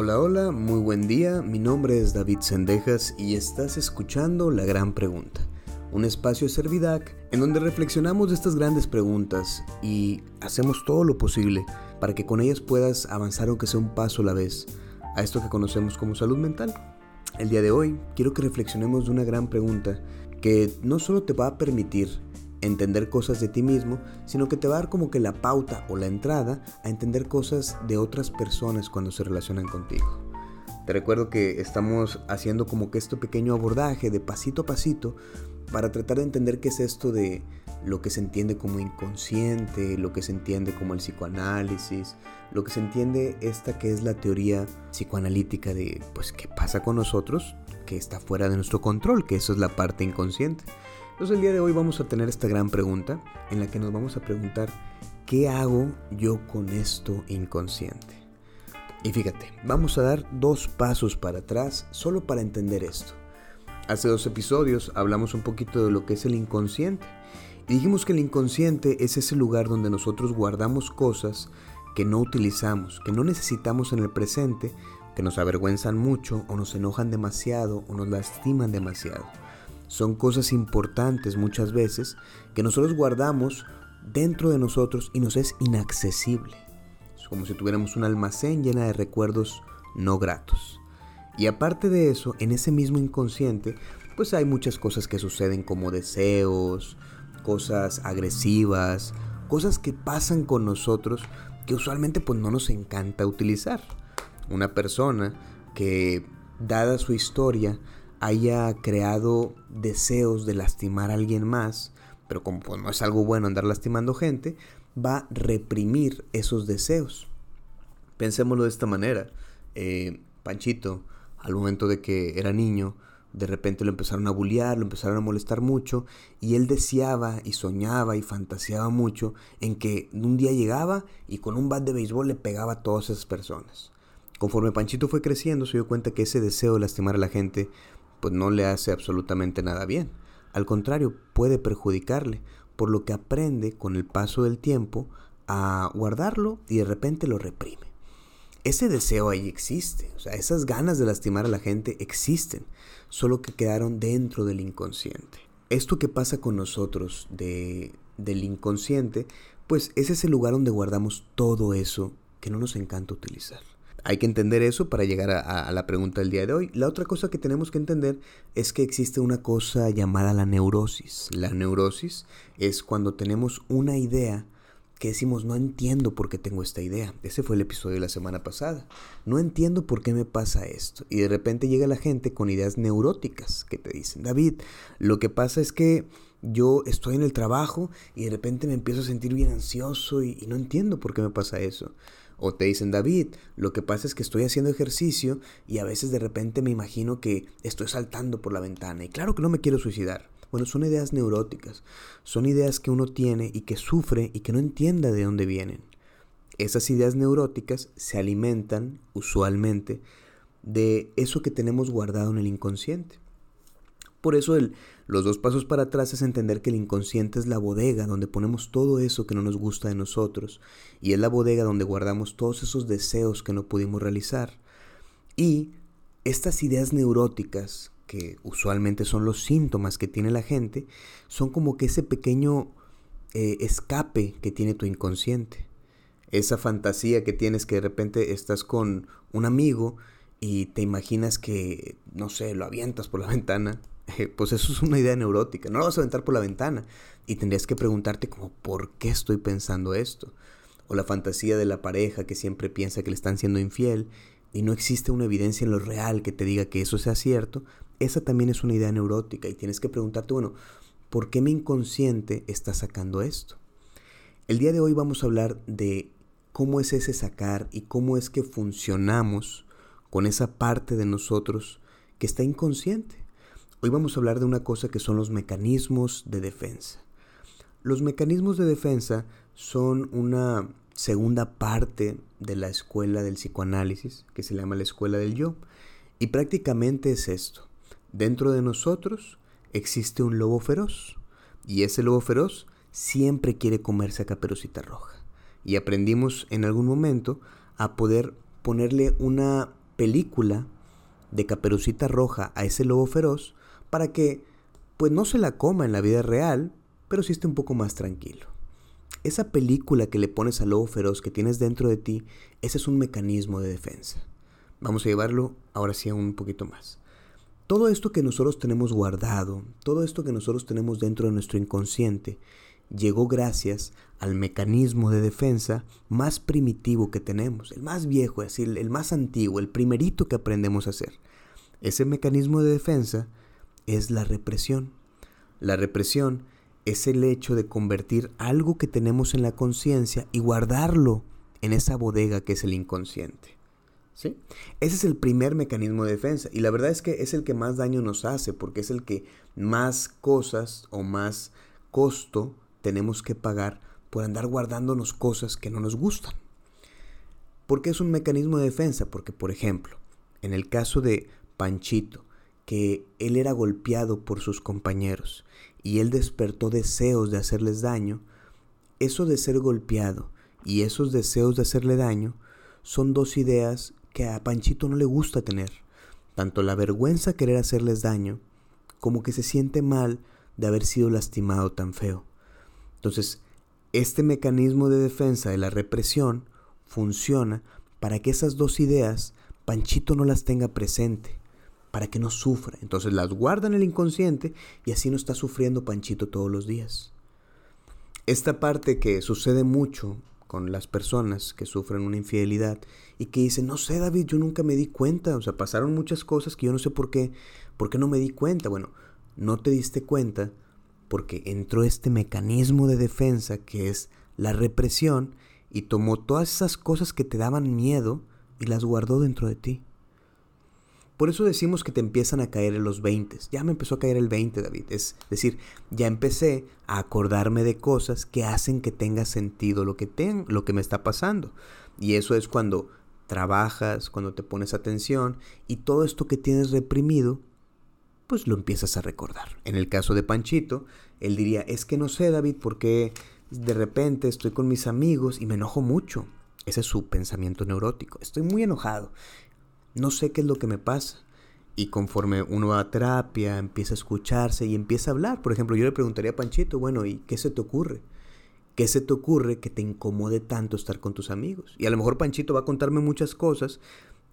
Hola, hola, muy buen día. Mi nombre es David Sendejas y estás escuchando La Gran Pregunta, un espacio Servidac en donde reflexionamos de estas grandes preguntas y hacemos todo lo posible para que con ellas puedas avanzar aunque sea un paso a la vez a esto que conocemos como salud mental. El día de hoy quiero que reflexionemos de una gran pregunta que no solo te va a permitir entender cosas de ti mismo, sino que te va a dar como que la pauta o la entrada a entender cosas de otras personas cuando se relacionan contigo. Te recuerdo que estamos haciendo como que este pequeño abordaje de pasito a pasito para tratar de entender qué es esto de lo que se entiende como inconsciente, lo que se entiende como el psicoanálisis, lo que se entiende esta que es la teoría psicoanalítica de pues qué pasa con nosotros que está fuera de nuestro control, que eso es la parte inconsciente. Entonces el día de hoy vamos a tener esta gran pregunta en la que nos vamos a preguntar ¿qué hago yo con esto inconsciente? Y fíjate, vamos a dar dos pasos para atrás solo para entender esto. Hace dos episodios hablamos un poquito de lo que es el inconsciente. Y dijimos que el inconsciente es ese lugar donde nosotros guardamos cosas que no utilizamos, que no necesitamos en el presente, que nos avergüenzan mucho o nos enojan demasiado o nos lastiman demasiado. Son cosas importantes muchas veces que nosotros guardamos dentro de nosotros y nos es inaccesible. Es como si tuviéramos un almacén llena de recuerdos no gratos. Y aparte de eso, en ese mismo inconsciente, pues hay muchas cosas que suceden como deseos, cosas agresivas, cosas que pasan con nosotros que usualmente pues no nos encanta utilizar. Una persona que, dada su historia, haya creado deseos de lastimar a alguien más, pero como pues, no es algo bueno andar lastimando gente, va a reprimir esos deseos. Pensémoslo de esta manera. Eh, Panchito, al momento de que era niño, de repente lo empezaron a bullear, lo empezaron a molestar mucho y él deseaba y soñaba y fantaseaba mucho en que un día llegaba y con un bat de béisbol le pegaba a todas esas personas. Conforme Panchito fue creciendo se dio cuenta que ese deseo de lastimar a la gente pues no le hace absolutamente nada bien. Al contrario, puede perjudicarle, por lo que aprende con el paso del tiempo a guardarlo y de repente lo reprime. Ese deseo ahí existe, o sea, esas ganas de lastimar a la gente existen, solo que quedaron dentro del inconsciente. Esto que pasa con nosotros de, del inconsciente, pues es ese lugar donde guardamos todo eso que no nos encanta utilizar. Hay que entender eso para llegar a, la pregunta del día de hoy. La otra cosa que tenemos que entender es que existe una cosa llamada la neurosis. La neurosis es cuando tenemos una idea que decimos, no entiendo por qué tengo esta idea. Ese fue el episodio de la semana pasada. No entiendo por qué me pasa esto. Y de repente llega la gente con ideas neuróticas que te dicen, David, lo que pasa es que yo estoy en el trabajo y de repente me empiezo a sentir bien ansioso y, no entiendo por qué me pasa eso. O te dicen, David, lo que pasa es que estoy haciendo ejercicio y a veces de repente me imagino que estoy saltando por la ventana. Y claro que no me quiero suicidar. Bueno, son ideas neuróticas. Son ideas que uno tiene y que sufre y que no entienda de dónde vienen. Esas ideas neuróticas se alimentan, usualmente, de eso que tenemos guardado en el inconsciente. Por eso el, los dos pasos para atrás es entender que el inconsciente es la bodega donde ponemos todo eso que no nos gusta de nosotros y es la bodega donde guardamos todos esos deseos que no pudimos realizar. Y estas ideas neuróticas, que usualmente son los síntomas que tiene la gente, son como que ese pequeño eh, escape que tiene tu inconsciente. Esa fantasía que tienes que de repente estás con un amigo y te imaginas que, no sé, lo avientas por la ventana pues eso es una idea neurótica. No lo vas a aventar por la ventana. Y tendrías que preguntarte como, ¿por qué estoy pensando esto? O la fantasía de la pareja que siempre piensa que le están siendo infiel y no existe una evidencia en lo real que te diga que eso sea cierto. Esa también es una idea neurótica y tienes que preguntarte, bueno, ¿por qué mi inconsciente está sacando esto? El día de hoy vamos a hablar de cómo es ese sacar y cómo es que funcionamos con esa parte de nosotros que está inconsciente. Hoy vamos a hablar de una cosa que son los mecanismos de defensa. Los mecanismos de defensa son una segunda parte de la escuela del psicoanálisis, que se llama la escuela del yo. Y prácticamente es esto. Dentro de nosotros existe un lobo feroz. Y ese lobo feroz siempre quiere comerse a Caperucita Roja. Y aprendimos en algún momento a poder ponerle una película de Caperucita Roja a ese lobo feroz para que pues no se la coma en la vida real, pero sí esté un poco más tranquilo. Esa película que le pones al lobo feroz que tienes dentro de ti, ese es un mecanismo de defensa. Vamos a llevarlo ahora sí a un poquito más. Todo esto que nosotros tenemos guardado, todo esto que nosotros tenemos dentro de nuestro inconsciente, llegó gracias al mecanismo de defensa más primitivo que tenemos, el más viejo, es decir, el más antiguo, el primerito que aprendemos a hacer. Ese mecanismo de defensa es la represión. La represión es el hecho de convertir algo que tenemos en la conciencia y guardarlo en esa bodega que es el inconsciente. ¿Sí? Ese es el primer mecanismo de defensa y la verdad es que es el que más daño nos hace porque es el que más cosas o más costo tenemos que pagar por andar guardándonos cosas que no nos gustan. ¿Por qué es un mecanismo de defensa? Porque, por ejemplo, en el caso de Panchito, que él era golpeado por sus compañeros y él despertó deseos de hacerles daño, eso de ser golpeado y esos deseos de hacerle daño son dos ideas que a Panchito no le gusta tener. Tanto la vergüenza querer hacerles daño, como que se siente mal de haber sido lastimado tan feo. Entonces, este mecanismo de defensa de la represión funciona para que esas dos ideas Panchito no las tenga presente, para que no sufra. Entonces las guarda en el inconsciente y así no está sufriendo Panchito todos los días. Esta parte que sucede mucho con las personas que sufren una infidelidad y que dicen, no sé David, yo nunca me di cuenta, o sea, pasaron muchas cosas que yo no sé por qué, por qué no me di cuenta. Bueno, no te diste cuenta porque entró este mecanismo de defensa que es la represión y tomó todas esas cosas que te daban miedo y las guardó dentro de ti. Por eso decimos que te empiezan a caer en los 20. Ya me empezó a caer el 20, David. Es decir, ya empecé a acordarme de cosas que hacen que tenga sentido lo que, lo que me está pasando. Y eso es cuando trabajas, cuando te pones atención y todo esto que tienes reprimido pues lo empiezas a recordar. En el caso de Panchito, él diría, es que no sé, David, por qué de repente estoy con mis amigos y me enojo mucho. Ese es su pensamiento neurótico. Estoy muy enojado. No sé qué es lo que me pasa. Y conforme uno va a terapia, empieza a escucharse y empieza a hablar. Por ejemplo, yo le preguntaría a Panchito, bueno, ¿y qué se te ocurre? ¿Qué se te ocurre que te incomode tanto estar con tus amigos? Y a lo mejor Panchito va a contarme muchas cosas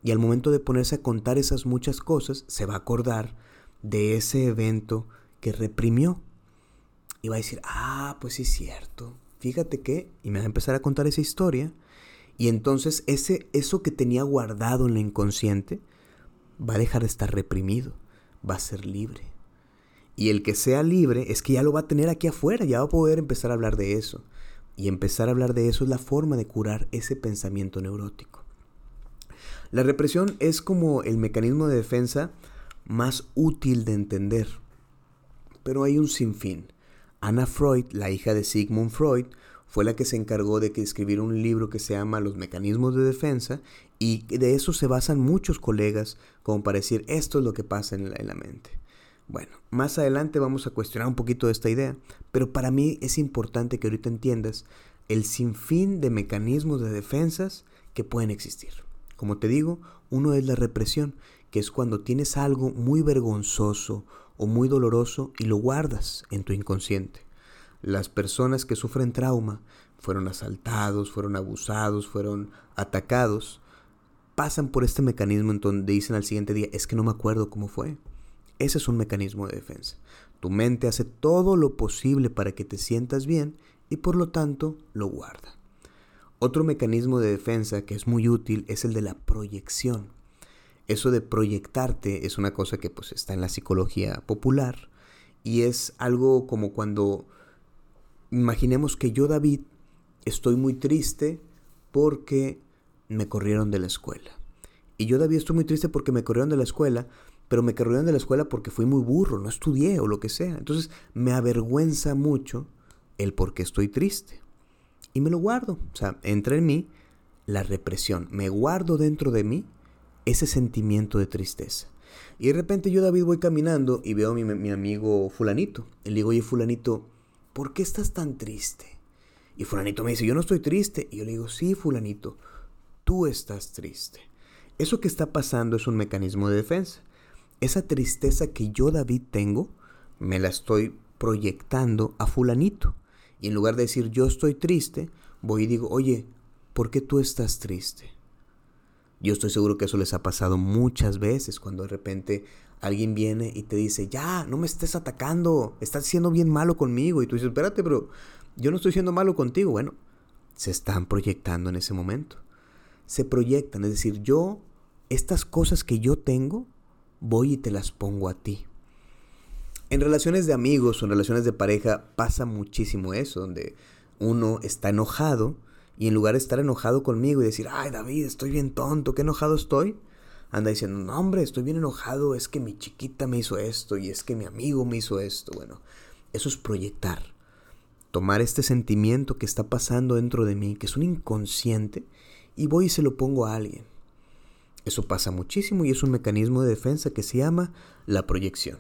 y al momento de ponerse a contar esas muchas cosas, se va a acordar de ese evento que reprimió. Y va a decir, ah, pues sí es cierto. Fíjate que, y me va a empezar a contar esa historia. Y entonces ese, eso que tenía guardado en la inconsciente va a dejar de estar reprimido, va a ser libre. Y el que sea libre es que ya lo va a tener aquí afuera, ya va a poder empezar a hablar de eso. Y empezar a hablar de eso es la forma de curar ese pensamiento neurótico. La represión es como el mecanismo de defensa más útil de entender. Pero hay un sinfín. Anna Freud, la hija de Sigmund Freud, fue la que se encargó de escribir un libro que se llama Los mecanismos de defensa y de eso se basan muchos colegas como para decir esto es lo que pasa en la, en la mente. Bueno, más adelante vamos a cuestionar un poquito esta idea, pero para mí es importante que ahorita entiendas el sinfín de mecanismos de defensas que pueden existir. Como te digo, uno es la represión, que es cuando tienes algo muy vergonzoso o muy doloroso y lo guardas en tu inconsciente. Las personas que sufren trauma, fueron asaltados, fueron abusados, fueron atacados, pasan por este mecanismo en donde dicen al siguiente día, es que no me acuerdo cómo fue. Ese es un mecanismo de defensa. Tu mente hace todo lo posible para que te sientas bien y por lo tanto lo guarda. Otro mecanismo de defensa que es muy útil es el de la proyección. Eso de proyectarte es una cosa que pues está en la psicología popular y es algo como cuando imaginemos que yo David estoy muy triste porque me corrieron de la escuela. Y yo David estoy muy triste porque me corrieron de la escuela, pero me corrieron de la escuela porque fui muy burro, no estudié o lo que sea. Entonces me avergüenza mucho el por qué estoy triste. Y me lo guardo. O sea, entra en mí la represión. Me guardo dentro de mí ese sentimiento de tristeza. Y de repente yo, David, voy caminando y veo a mi, amigo fulanito. Y le digo, oye, fulanito, ¿por qué estás tan triste? Y fulanito me dice, yo no estoy triste. Y yo le digo, sí, fulanito, tú estás triste. Eso que está pasando es un mecanismo de defensa. Esa tristeza que yo, David, tengo, me la estoy proyectando a fulanito. Y en lugar de decir yo estoy triste, voy y digo, oye, ¿por qué tú estás triste? Yo estoy seguro que eso les ha pasado muchas veces cuando de repente alguien viene y te dice, ya, no me estés atacando, estás siendo bien malo conmigo. Y tú dices, espérate, pero yo no estoy siendo malo contigo. Bueno, se están proyectando en ese momento. Se proyectan, es decir, yo, estas cosas que yo tengo, voy y te las pongo a ti. En relaciones de amigos o en relaciones de pareja pasa muchísimo eso, donde uno está enojado y en lugar de estar enojado conmigo y decir, ay David, estoy bien tonto, qué enojado estoy, anda diciendo, no hombre, estoy bien enojado, es que mi chiquita me hizo esto y es que mi amigo me hizo esto. Bueno, eso es proyectar. Tomar este sentimiento que está pasando dentro de mí, que es un inconsciente, y voy y se lo pongo a alguien. Eso pasa muchísimo y es un mecanismo de defensa que se llama la proyección.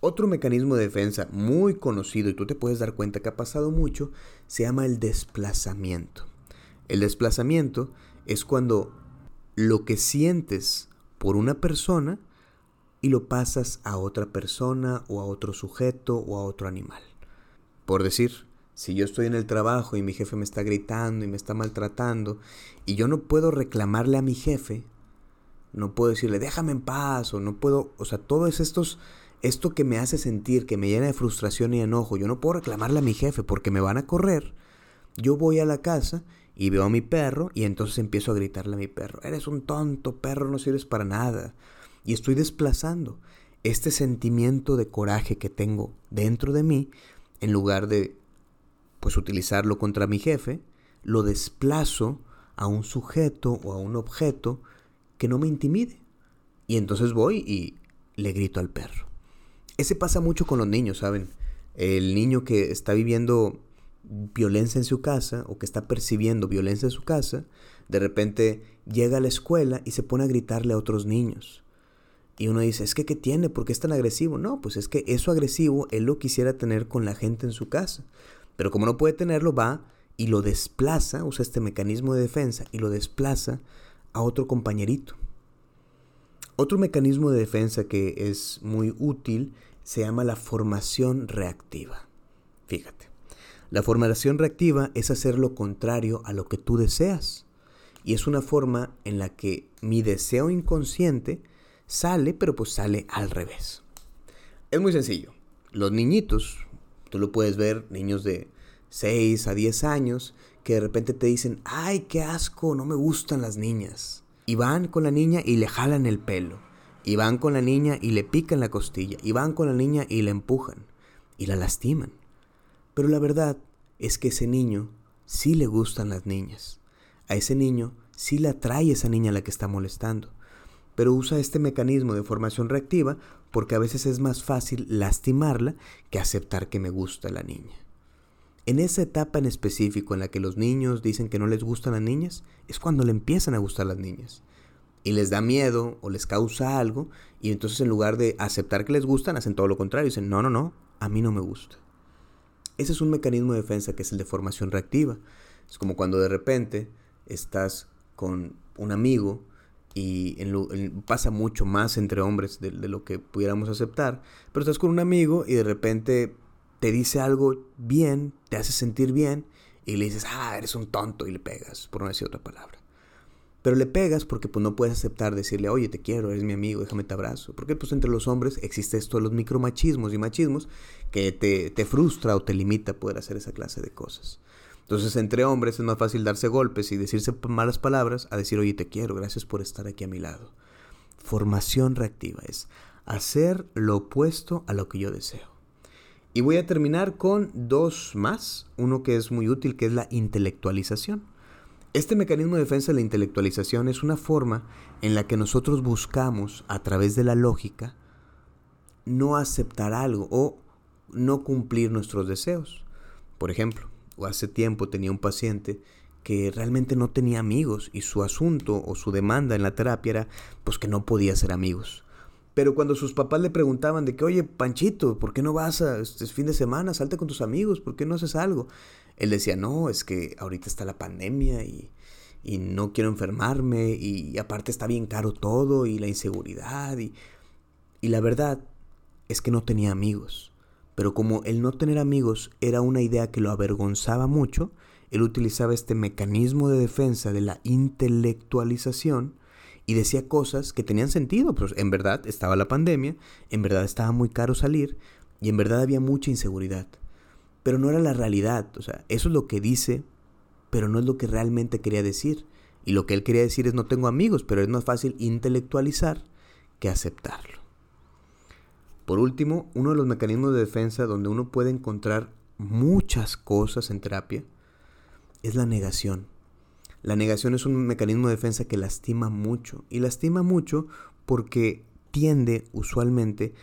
Otro mecanismo de defensa muy conocido y tú te puedes dar cuenta que ha pasado mucho se llama el desplazamiento. El desplazamiento es cuando lo que sientes por una persona y lo pasas a otra persona o a otro sujeto o a otro animal. Por decir, si yo estoy en el trabajo y mi jefe me está gritando y me está maltratando y yo no puedo reclamarle a mi jefe no puedo decirle, déjame en paz, o no puedo, o sea, todo es estos, esto que me hace sentir, que me llena de frustración y enojo, yo no puedo reclamarle a mi jefe porque me van a correr. Yo voy a la casa y veo a mi perro y entonces empiezo a gritarle a mi perro, eres un tonto, perro, no sirves para nada. Y estoy desplazando este sentimiento de coraje que tengo dentro de mí, en lugar de, pues, utilizarlo contra mi jefe, lo desplazo a un sujeto o a un objeto que no me intimide. Y entonces voy y le grito al perro. Ese pasa mucho con los niños, ¿saben? El niño que está viviendo violencia en su casa o que está percibiendo violencia en su casa, de repente llega a la escuela y se pone a gritarle a otros niños. Y uno dice, es que ¿qué tiene? ¿Por qué es tan agresivo? No, pues es que eso agresivo él lo quisiera tener con la gente en su casa. Pero como no puede tenerlo, va y lo desplaza, usa este mecanismo de defensa y lo desplaza a otro compañerito. Otro mecanismo de defensa que es muy útil se llama la formación reactiva. Fíjate, la formación reactiva es hacer lo contrario a lo que tú deseas. Y es una forma en la que mi deseo inconsciente sale, pero pues sale al revés. Es muy sencillo. Los niñitos, tú lo puedes ver, niños de 6 a 10 años, que de repente te dicen, ay, qué asco, no me gustan las niñas. Y van con la niña y le jalan el pelo. Y van con la niña y le pican la costilla. Y van con la niña y la empujan. Y la lastiman. Pero la verdad es que ese niño sí le gustan las niñas. A ese niño sí le atrae esa niña a la que está molestando. Pero usa este mecanismo de formación reactiva porque a veces es más fácil lastimarla que aceptar que me gusta la niña. En esa etapa en específico en la que los niños dicen que no les gustan las niñas, es cuando le empiezan a gustar las niñas. Y les da miedo o les causa algo, y entonces en lugar de aceptar que les gustan, hacen todo lo contrario. Dicen, no, no, no, a mí no me gusta. Ese es un mecanismo de defensa que es el de formación reactiva. Es como cuando de repente estás con un amigo y pasa mucho más entre hombres de, de, lo que pudiéramos aceptar, pero estás con un amigo y de repente te dice algo bien, te hace sentir bien, y le dices, ah, eres un tonto, y le pegas, por no decir otra palabra. Pero le pegas porque pues, no puedes aceptar decirle, oye, te quiero, eres mi amigo, déjame te abrazo. Porque pues entre los hombres existe esto de los micromachismos y machismos que te, te frustra o te limita poder hacer esa clase de cosas. Entonces entre hombres es más fácil darse golpes y decirse malas palabras a decir, oye, te quiero, gracias por estar aquí a mi lado. Formación reactiva es hacer lo opuesto a lo que yo deseo. Y voy a terminar con dos más, uno que es muy útil, que es la intelectualización. Este mecanismo de defensa de la intelectualización es una forma en la que nosotros buscamos, a través de la lógica, no aceptar algo o no cumplir nuestros deseos. Por ejemplo, hace tiempo tenía un paciente que realmente no tenía amigos y su asunto o su demanda en la terapia era pues que no podía ser amigos. Pero cuando sus papás le preguntaban de que, oye, Panchito, ¿por qué no vas a este fin de semana? Salte con tus amigos, ¿por qué no haces algo? Él decía, no, es que ahorita está la pandemia y, y no quiero enfermarme y aparte está bien caro todo y la inseguridad y, y la verdad es que no tenía amigos. Pero como el no tener amigos era una idea que lo avergonzaba mucho, él utilizaba este mecanismo de defensa de la intelectualización y decía cosas que tenían sentido. Pues en verdad estaba la pandemia, en verdad estaba muy caro salir y en verdad había mucha inseguridad. Pero no era la realidad. O sea, eso es lo que dice, pero no es lo que realmente quería decir. Y lo que él quería decir es no tengo amigos, pero es más fácil intelectualizar que aceptarlo. Por último, uno de los mecanismos de defensa donde uno puede encontrar muchas cosas en terapia es la negación. La negación es un mecanismo de defensa que lastima mucho. Y lastima mucho porque tiende usualmente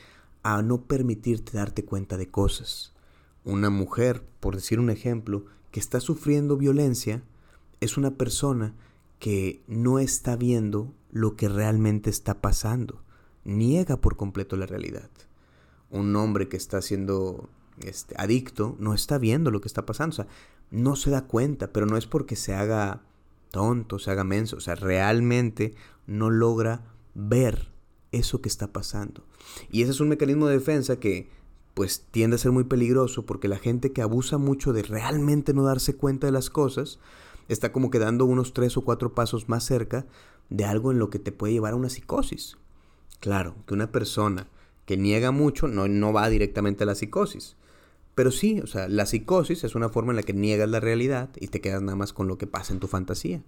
a no permitirte darte cuenta de cosas. Una mujer, por decir un ejemplo, que está sufriendo violencia, es una persona que no está viendo lo que realmente está pasando. Niega por completo la realidad un hombre que está siendo este, adicto no está viendo lo que está pasando. O sea, no se da cuenta, pero no es porque se haga tonto, se haga menso. O sea, realmente no logra ver eso que está pasando. Y ese es un mecanismo de defensa que pues tiende a ser muy peligroso porque la gente que abusa mucho de realmente no darse cuenta de las cosas está como quedando unos tres o cuatro pasos más cerca de algo en lo que te puede llevar a una psicosis. Claro, que una persona que niega mucho no, no va directamente a la psicosis. Pero sí, o sea, la psicosis es una forma en la que niegas la realidad y te quedas nada más con lo que pasa en tu fantasía.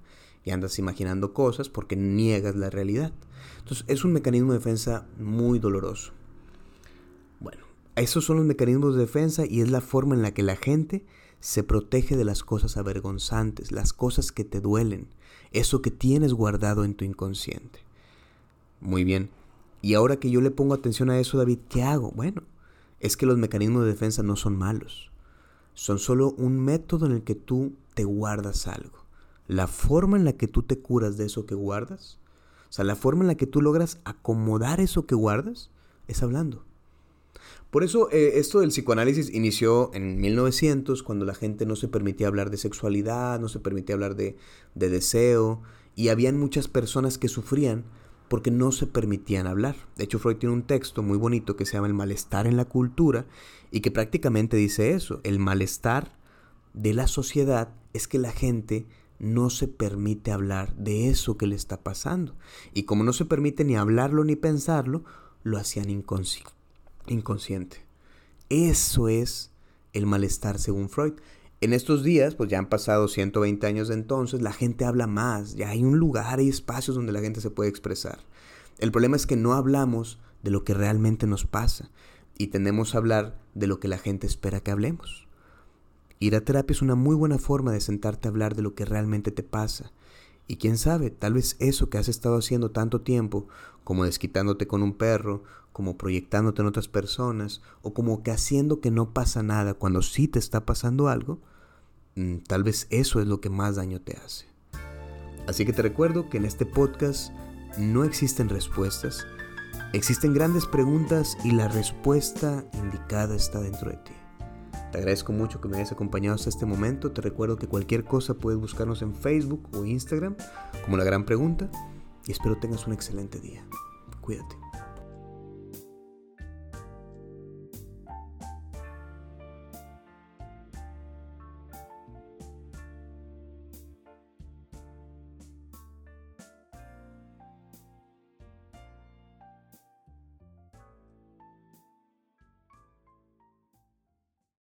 Y andas imaginando cosas porque niegas la realidad. Entonces es un mecanismo de defensa muy doloroso. Esos son los mecanismos de defensa y es la forma en la que la gente se protege de las cosas avergonzantes, las cosas que te duelen, eso que tienes guardado en tu inconsciente. Muy bien, y ahora que yo le pongo atención a eso, David, ¿qué hago? Bueno, es que los mecanismos de defensa no son malos. Son solo un método en el que tú te guardas algo. La forma en la que tú te curas de eso que guardas, o sea, la forma en la que tú logras acomodar eso que guardas, es hablando. Por eso eh, esto del psicoanálisis inició en 1900, cuando la gente no se permitía hablar de sexualidad, no se permitía hablar de, de deseo, y habían muchas personas que sufrían porque no se permitían hablar. De hecho, Freud tiene un texto muy bonito que se llama El malestar en la cultura y que prácticamente dice eso. El malestar de la sociedad es que la gente no se permite hablar de eso que le está pasando. Y como no se permite ni hablarlo ni pensarlo, lo hacían inconsciente. Eso es el malestar según Freud. En estos días, pues ya han pasado 120 años de entonces, la gente habla más, ya hay un lugar, hay espacios donde la gente se puede expresar. El problema es que no hablamos de lo que realmente nos pasa y tendemos a hablar de lo que la gente espera que hablemos. Ir a terapia es una muy buena forma de sentarte a hablar de lo que realmente te pasa. Y quién sabe, tal vez eso que has estado haciendo tanto tiempo, como desquitándote con un perro, como proyectándote en otras personas, o como que haciendo que no pasa nada cuando sí te está pasando algo, Mm, tal vez eso es lo que más daño te hace. Así que te recuerdo que en este podcast no existen respuestas, existen grandes preguntas y la respuesta indicada está dentro de ti. Te agradezco mucho que me hayas acompañado hasta este momento. Te recuerdo que cualquier cosa puedes buscarnos en Facebook o Instagram como La Gran Pregunta y espero tengas un excelente día. Cuídate.